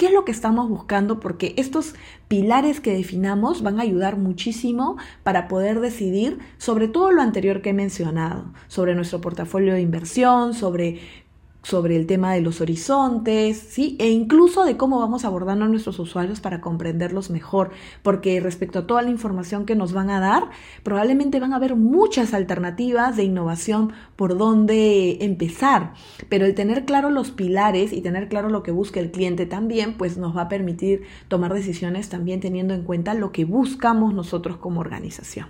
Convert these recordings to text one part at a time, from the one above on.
¿Qué es lo que estamos buscando? Porque estos pilares que definamos van a ayudar muchísimo para poder decidir sobre todo lo anterior que he mencionado, sobre nuestro portafolio de inversión, sobre sobre el tema de los horizontes, ¿sí? E incluso de cómo vamos abordando a nuestros usuarios para comprenderlos mejor, porque respecto a toda la información que nos van a dar, probablemente van a haber muchas alternativas de innovación por dónde empezar, pero el tener claro los pilares y tener claro lo que busca el cliente también, pues nos va a permitir tomar decisiones también teniendo en cuenta lo que buscamos nosotros como organización.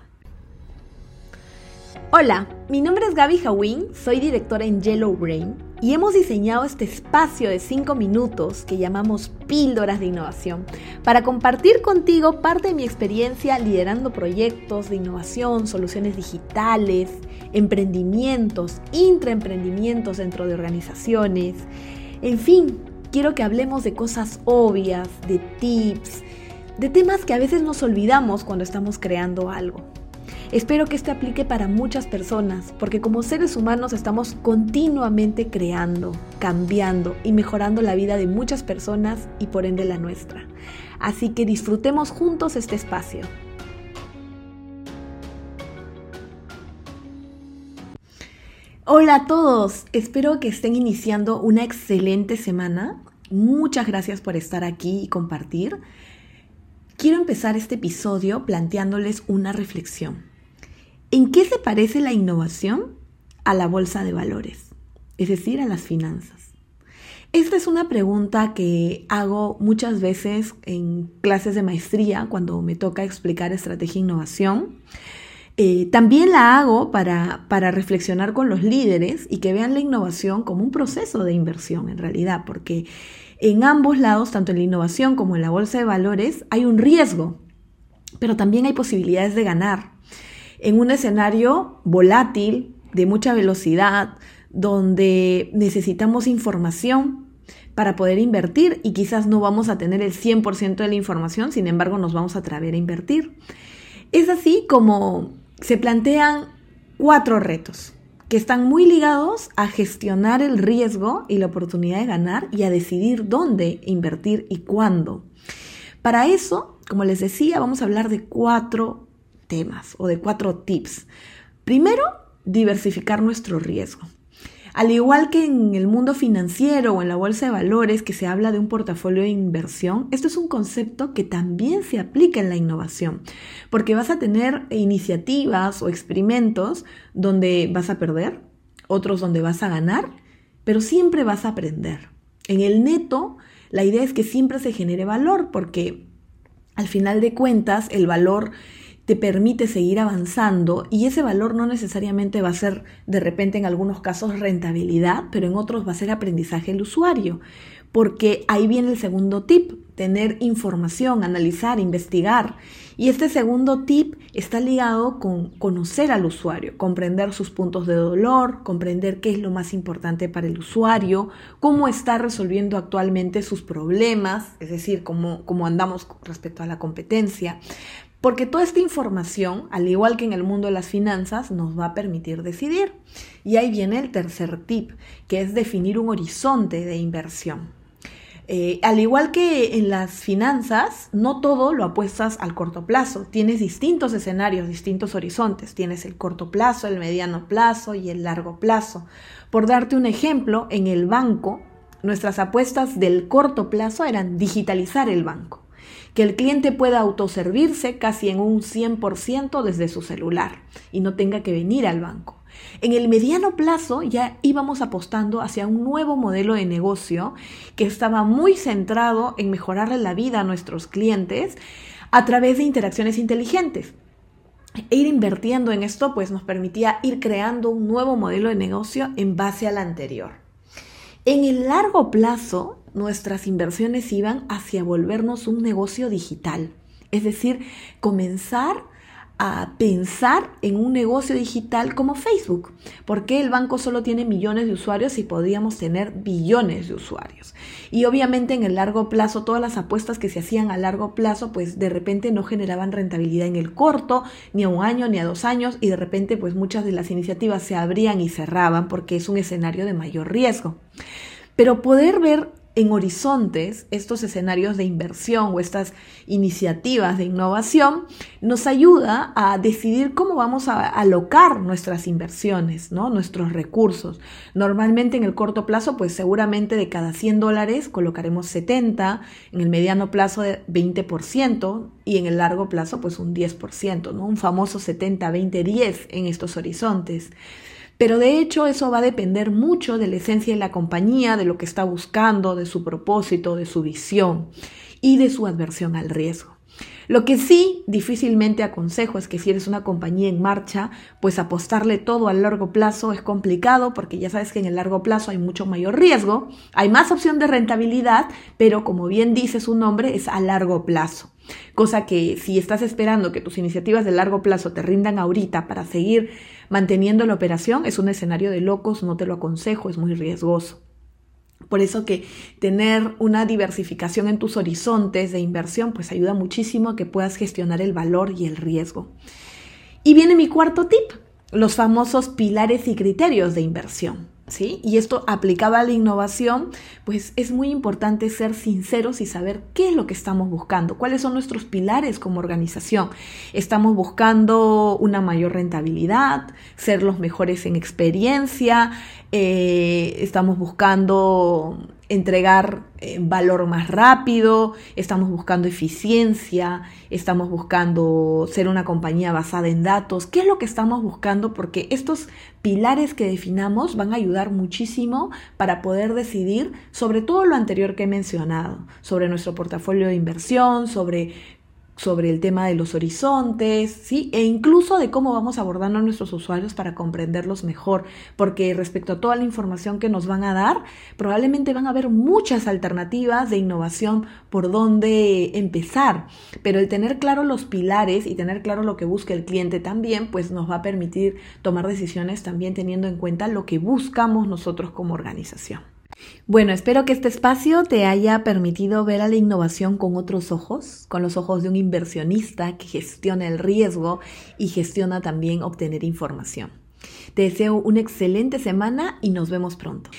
Hola, mi nombre es Gaby Hawin, soy directora en Yellow Brain y hemos diseñado este espacio de 5 minutos que llamamos Píldoras de Innovación para compartir contigo parte de mi experiencia liderando proyectos de innovación, soluciones digitales, emprendimientos, intraemprendimientos dentro de organizaciones. En fin, quiero que hablemos de cosas obvias, de tips, de temas que a veces nos olvidamos cuando estamos creando algo. Espero que este aplique para muchas personas, porque como seres humanos estamos continuamente creando, cambiando y mejorando la vida de muchas personas y por ende la nuestra. Así que disfrutemos juntos este espacio. Hola a todos, espero que estén iniciando una excelente semana. Muchas gracias por estar aquí y compartir. Quiero empezar este episodio planteándoles una reflexión. ¿En qué se parece la innovación a la bolsa de valores? Es decir, a las finanzas. Esta es una pregunta que hago muchas veces en clases de maestría cuando me toca explicar estrategia e innovación. Eh, también la hago para, para reflexionar con los líderes y que vean la innovación como un proceso de inversión en realidad, porque en ambos lados, tanto en la innovación como en la bolsa de valores, hay un riesgo, pero también hay posibilidades de ganar en un escenario volátil, de mucha velocidad, donde necesitamos información para poder invertir y quizás no vamos a tener el 100% de la información, sin embargo nos vamos a atrever a invertir. Es así como se plantean cuatro retos que están muy ligados a gestionar el riesgo y la oportunidad de ganar y a decidir dónde invertir y cuándo. Para eso, como les decía, vamos a hablar de cuatro temas o de cuatro tips. Primero, diversificar nuestro riesgo. Al igual que en el mundo financiero o en la bolsa de valores que se habla de un portafolio de inversión, esto es un concepto que también se aplica en la innovación, porque vas a tener iniciativas o experimentos donde vas a perder, otros donde vas a ganar, pero siempre vas a aprender. En el neto, la idea es que siempre se genere valor, porque al final de cuentas el valor te permite seguir avanzando y ese valor no necesariamente va a ser de repente en algunos casos rentabilidad, pero en otros va a ser aprendizaje del usuario, porque ahí viene el segundo tip, tener información, analizar, investigar. Y este segundo tip está ligado con conocer al usuario, comprender sus puntos de dolor, comprender qué es lo más importante para el usuario, cómo está resolviendo actualmente sus problemas, es decir, cómo, cómo andamos respecto a la competencia, porque toda esta información, al igual que en el mundo de las finanzas, nos va a permitir decidir. Y ahí viene el tercer tip, que es definir un horizonte de inversión. Eh, al igual que en las finanzas, no todo lo apuestas al corto plazo. Tienes distintos escenarios, distintos horizontes. Tienes el corto plazo, el mediano plazo y el largo plazo. Por darte un ejemplo, en el banco, nuestras apuestas del corto plazo eran digitalizar el banco que el cliente pueda autoservirse casi en un 100% desde su celular y no tenga que venir al banco. En el mediano plazo ya íbamos apostando hacia un nuevo modelo de negocio que estaba muy centrado en mejorarle la vida a nuestros clientes a través de interacciones inteligentes. E ir invirtiendo en esto pues nos permitía ir creando un nuevo modelo de negocio en base al anterior. En el largo plazo, nuestras inversiones iban hacia volvernos un negocio digital, es decir, comenzar a pensar en un negocio digital como Facebook, porque el banco solo tiene millones de usuarios y podríamos tener billones de usuarios. Y obviamente en el largo plazo, todas las apuestas que se hacían a largo plazo, pues de repente no generaban rentabilidad en el corto, ni a un año, ni a dos años, y de repente pues muchas de las iniciativas se abrían y cerraban porque es un escenario de mayor riesgo. Pero poder ver en horizontes estos escenarios de inversión o estas iniciativas de innovación nos ayuda a decidir cómo vamos a alocar nuestras inversiones, ¿no? nuestros recursos. Normalmente en el corto plazo, pues seguramente de cada 100 dólares colocaremos 70, en el mediano plazo de 20% y en el largo plazo pues un 10%, ¿no? un famoso 70-20-10 en estos horizontes. Pero de hecho eso va a depender mucho de la esencia de la compañía, de lo que está buscando, de su propósito, de su visión y de su adversión al riesgo. Lo que sí difícilmente aconsejo es que si eres una compañía en marcha, pues apostarle todo a largo plazo es complicado porque ya sabes que en el largo plazo hay mucho mayor riesgo, hay más opción de rentabilidad, pero como bien dice su nombre, es a largo plazo. Cosa que si estás esperando que tus iniciativas de largo plazo te rindan ahorita para seguir manteniendo la operación, es un escenario de locos, no te lo aconsejo, es muy riesgoso. Por eso que tener una diversificación en tus horizontes de inversión pues ayuda muchísimo a que puedas gestionar el valor y el riesgo. Y viene mi cuarto tip, los famosos pilares y criterios de inversión. Y esto aplicaba a la innovación, pues es muy importante ser sinceros y saber qué es lo que estamos buscando, cuáles son nuestros pilares como organización. Estamos buscando una mayor rentabilidad, ser los mejores en experiencia, eh, estamos buscando entregar eh, valor más rápido, estamos buscando eficiencia, estamos buscando ser una compañía basada en datos. ¿Qué es lo que estamos buscando? Porque estos pilares que definamos van a ayudar muchísimo para poder decidir sobre todo lo anterior que he mencionado, sobre nuestro portafolio de inversión, sobre sobre el tema de los horizontes, ¿sí? E incluso de cómo vamos abordando a nuestros usuarios para comprenderlos mejor, porque respecto a toda la información que nos van a dar, probablemente van a haber muchas alternativas de innovación por dónde empezar, pero el tener claro los pilares y tener claro lo que busca el cliente también, pues nos va a permitir tomar decisiones también teniendo en cuenta lo que buscamos nosotros como organización. Bueno, espero que este espacio te haya permitido ver a la innovación con otros ojos, con los ojos de un inversionista que gestiona el riesgo y gestiona también obtener información. Te deseo una excelente semana y nos vemos pronto.